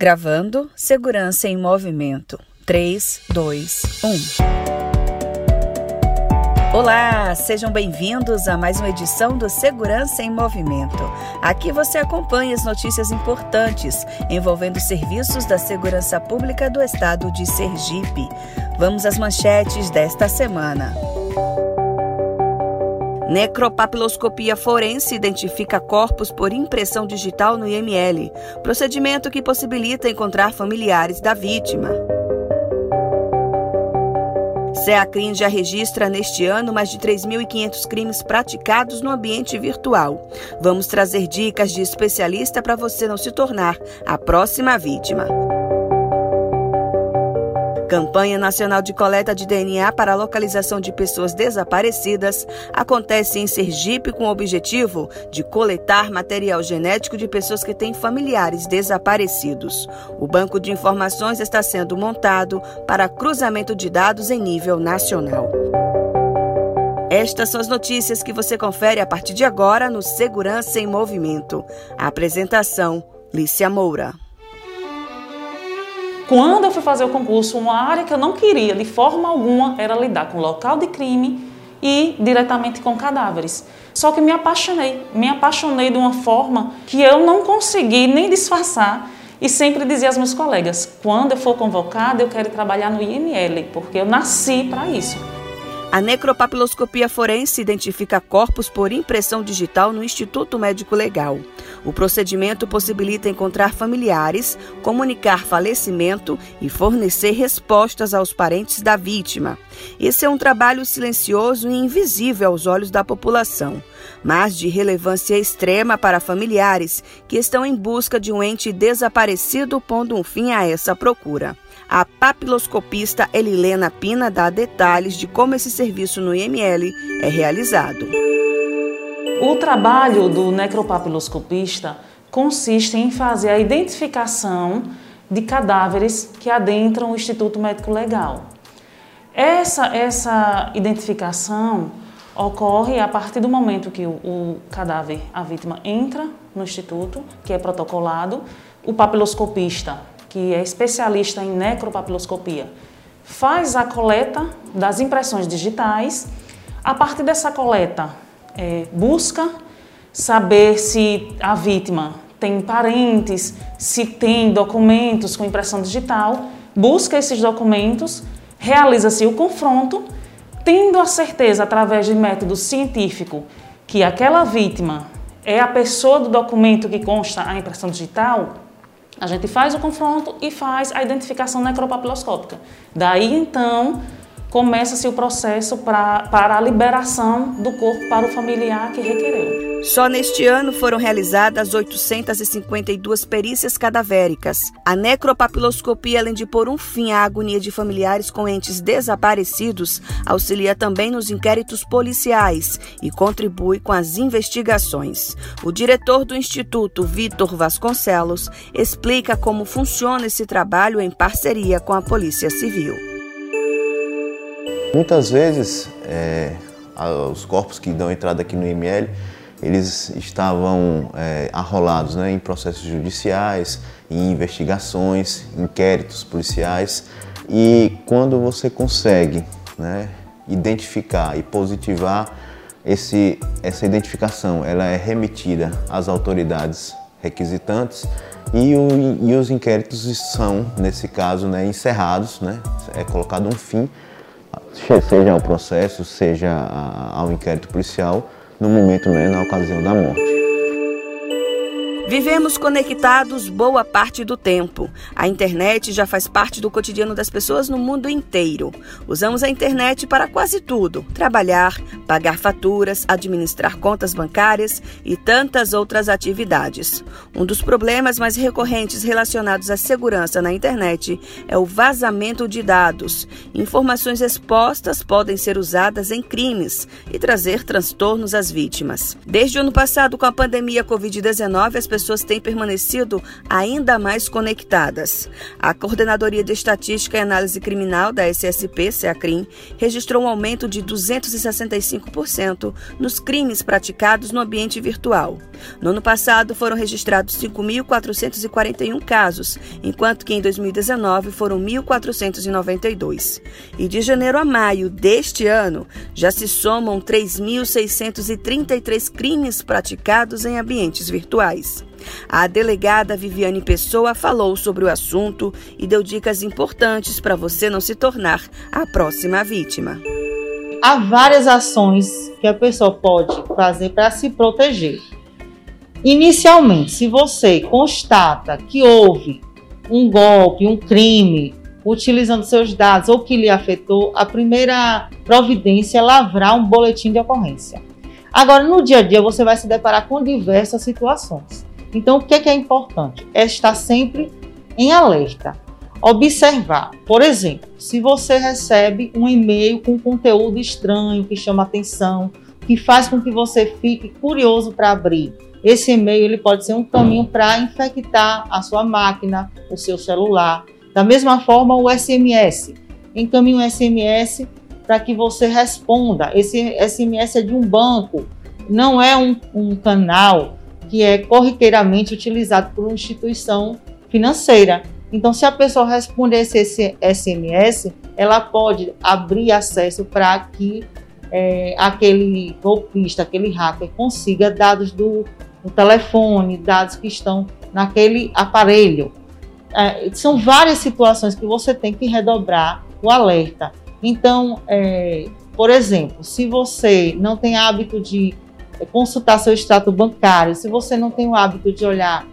Gravando Segurança em Movimento. 3, 2, 1. Olá, sejam bem-vindos a mais uma edição do Segurança em Movimento. Aqui você acompanha as notícias importantes envolvendo serviços da segurança pública do estado de Sergipe. Vamos às manchetes desta semana. Necropapiloscopia forense identifica corpos por impressão digital no IML, procedimento que possibilita encontrar familiares da vítima. CEACRIM já registra neste ano mais de 3.500 crimes praticados no ambiente virtual. Vamos trazer dicas de especialista para você não se tornar a próxima vítima. Campanha Nacional de Coleta de DNA para a localização de pessoas desaparecidas acontece em Sergipe com o objetivo de coletar material genético de pessoas que têm familiares desaparecidos. O banco de informações está sendo montado para cruzamento de dados em nível nacional. Estas são as notícias que você confere a partir de agora no Segurança em Movimento. A apresentação: Lícia Moura. Quando eu fui fazer o concurso, uma área que eu não queria de forma alguma era lidar com local de crime e diretamente com cadáveres. Só que me apaixonei, me apaixonei de uma forma que eu não consegui nem disfarçar e sempre dizia aos meus colegas: quando eu for convocada, eu quero trabalhar no IML, porque eu nasci para isso. A necropapiloscopia forense identifica corpos por impressão digital no Instituto Médico Legal. O procedimento possibilita encontrar familiares, comunicar falecimento e fornecer respostas aos parentes da vítima. Esse é um trabalho silencioso e invisível aos olhos da população, mas de relevância extrema para familiares que estão em busca de um ente desaparecido, pondo um fim a essa procura. A papiloscopista Elilena Pina dá detalhes de como esse serviço no IML é realizado. O trabalho do necropapiloscopista consiste em fazer a identificação de cadáveres que adentram o Instituto Médico Legal. Essa, essa identificação ocorre a partir do momento que o, o, cadáver, a vítima, entra no instituto, que é protocolado, o papiloscopista que é especialista em necropapiloscopia, faz a coleta das impressões digitais. A partir dessa coleta, é, busca saber se a vítima tem parentes, se tem documentos com impressão digital, busca esses documentos, realiza-se o confronto, tendo a certeza, através de método científico, que aquela vítima é a pessoa do documento que consta a impressão digital, a gente faz o confronto e faz a identificação necropapiloscópica. Daí então começa-se o processo pra, para a liberação do corpo para o familiar que requereu. Só neste ano foram realizadas 852 perícias cadavéricas. A necropapiloscopia, além de pôr um fim à agonia de familiares com entes desaparecidos, auxilia também nos inquéritos policiais e contribui com as investigações. O diretor do Instituto, Vitor Vasconcelos, explica como funciona esse trabalho em parceria com a Polícia Civil. Muitas vezes, é, os corpos que dão entrada aqui no IML, eles estavam é, arrolados né, em processos judiciais, em investigações, inquéritos policiais. E quando você consegue né, identificar e positivar esse, essa identificação, ela é remetida às autoridades requisitantes e, o, e os inquéritos são, nesse caso, né, encerrados, né, é colocado um fim seja ao processo, seja ao inquérito policial, no momento, né, na ocasião da morte. Vivemos conectados boa parte do tempo. A internet já faz parte do cotidiano das pessoas no mundo inteiro. Usamos a internet para quase tudo: trabalhar, pagar faturas, administrar contas bancárias e tantas outras atividades. Um dos problemas mais recorrentes relacionados à segurança na internet é o vazamento de dados. Informações expostas podem ser usadas em crimes e trazer transtornos às vítimas. Desde o ano passado, com a pandemia Covid-19, as pessoas pessoas têm permanecido ainda mais conectadas. A Coordenadoria de Estatística e Análise Criminal da SSP, SEACRIM, registrou um aumento de 265% nos crimes praticados no ambiente virtual. No ano passado, foram registrados 5.441 casos, enquanto que em 2019 foram 1.492. E de janeiro a maio deste ano, já se somam 3.633 crimes praticados em ambientes virtuais. A delegada Viviane Pessoa falou sobre o assunto e deu dicas importantes para você não se tornar a próxima vítima. Há várias ações que a pessoa pode fazer para se proteger. Inicialmente, se você constata que houve um golpe, um crime, utilizando seus dados ou que lhe afetou, a primeira providência é lavrar um boletim de ocorrência. Agora, no dia a dia, você vai se deparar com diversas situações. Então, o que é, que é importante? É estar sempre em alerta. Observar, por exemplo, se você recebe um e-mail com conteúdo estranho que chama atenção, que faz com que você fique curioso para abrir. Esse e-mail ele pode ser um caminho para infectar a sua máquina, o seu celular. Da mesma forma, o SMS. Encaminhe um SMS para que você responda. Esse SMS é de um banco, não é um, um canal que é corriqueiramente utilizado por uma instituição financeira. Então, se a pessoa responder esse SMS, ela pode abrir acesso para que é, aquele golpista, aquele hacker, consiga dados do, do, telefone, dados que estão naquele aparelho. É, são várias situações que você tem que redobrar o alerta. Então, é, por exemplo, se você não tem hábito de consultar seu extrato bancário, se você não tem o hábito de olhar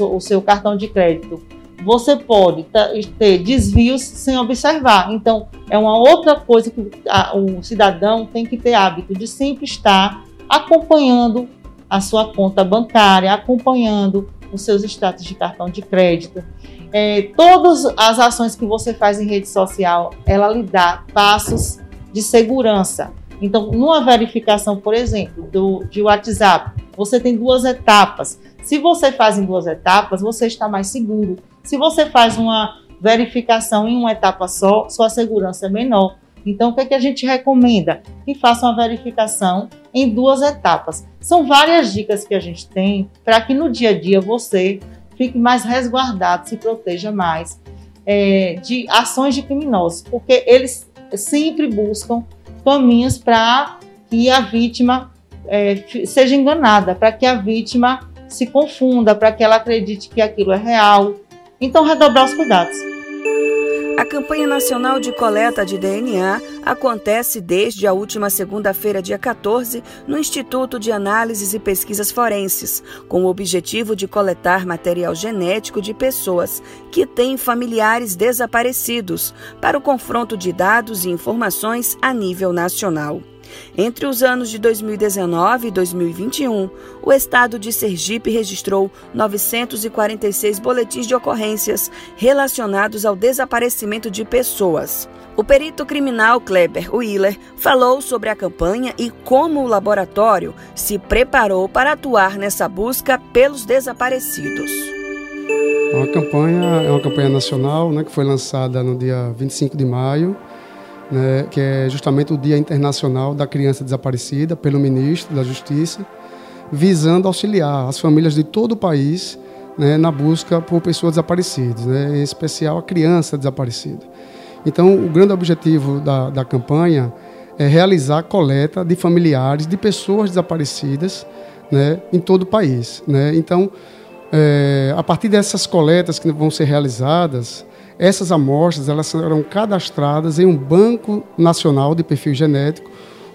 o seu cartão de crédito, você pode ter desvios sem observar. Então, é uma outra coisa que a, o cidadão tem que ter hábito de sempre estar acompanhando a sua conta bancária, acompanhando os seus status de cartão de crédito. É, todas as ações que você faz em rede social, ela lhe dá passos de segurança. Então, numa verificação, por exemplo, do, de WhatsApp, você tem duas etapas. Se você faz em duas etapas, você está mais seguro. Se você faz uma verificação em uma etapa só, sua segurança é menor. Então, o que, é que a gente recomenda? Que faça uma verificação em duas etapas. São várias dicas que a gente tem para que no dia a dia você fique mais resguardado, se proteja mais é, de ações de criminosos, porque eles sempre buscam caminhos para que a vítima é, seja enganada, para que a vítima se confunda, para que ela acredite que aquilo é real. Então, redobrar os cuidados. A campanha nacional de coleta de DNA acontece desde a última segunda-feira, dia 14, no Instituto de Análises e Pesquisas Forenses, com o objetivo de coletar material genético de pessoas que têm familiares desaparecidos, para o confronto de dados e informações a nível nacional. Entre os anos de 2019 e 2021, o estado de Sergipe registrou 946 boletins de ocorrências relacionados ao desaparecimento de pessoas. O perito criminal Kleber Willer falou sobre a campanha e como o laboratório se preparou para atuar nessa busca pelos desaparecidos. A campanha é uma campanha nacional né, que foi lançada no dia 25 de maio né, que é justamente o Dia Internacional da Criança Desaparecida, pelo ministro da Justiça, visando auxiliar as famílias de todo o país né, na busca por pessoas desaparecidas, né, em especial a criança desaparecida. Então, o grande objetivo da, da campanha é realizar coleta de familiares de pessoas desaparecidas né, em todo o país. Né? Então, é, a partir dessas coletas que vão ser realizadas, essas amostras elas serão cadastradas em um banco nacional de perfil genético,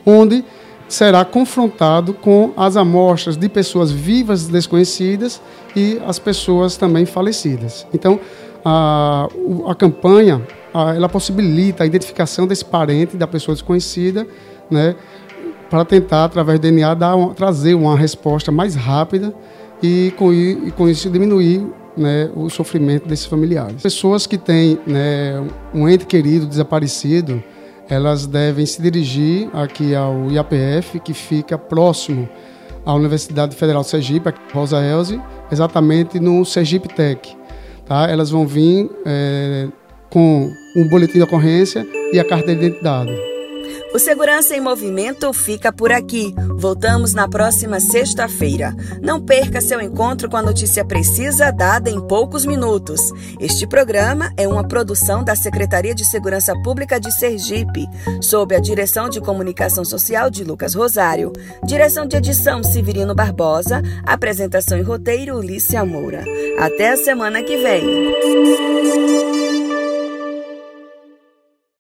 onde será confrontado com as amostras de pessoas vivas desconhecidas e as pessoas também falecidas. Então, a, a campanha a, ela possibilita a identificação desse parente da pessoa desconhecida, né, para tentar, através do DNA, dar trazer uma resposta mais rápida e com, e com isso diminuir né, o sofrimento desses familiares. Pessoas que têm né, um ente querido desaparecido, elas devem se dirigir aqui ao IAPF, que fica próximo à Universidade Federal de Sergipe, Rosa Elze, exatamente no Sergipe Tech. Tá? Elas vão vir é, com um boletim de ocorrência e a carta de identidade. O Segurança em Movimento fica por aqui. Voltamos na próxima sexta-feira. Não perca seu encontro com a notícia precisa dada em poucos minutos. Este programa é uma produção da Secretaria de Segurança Pública de Sergipe, sob a direção de comunicação social de Lucas Rosário. Direção de edição Severino Barbosa, apresentação e roteiro Lícia Moura. Até a semana que vem.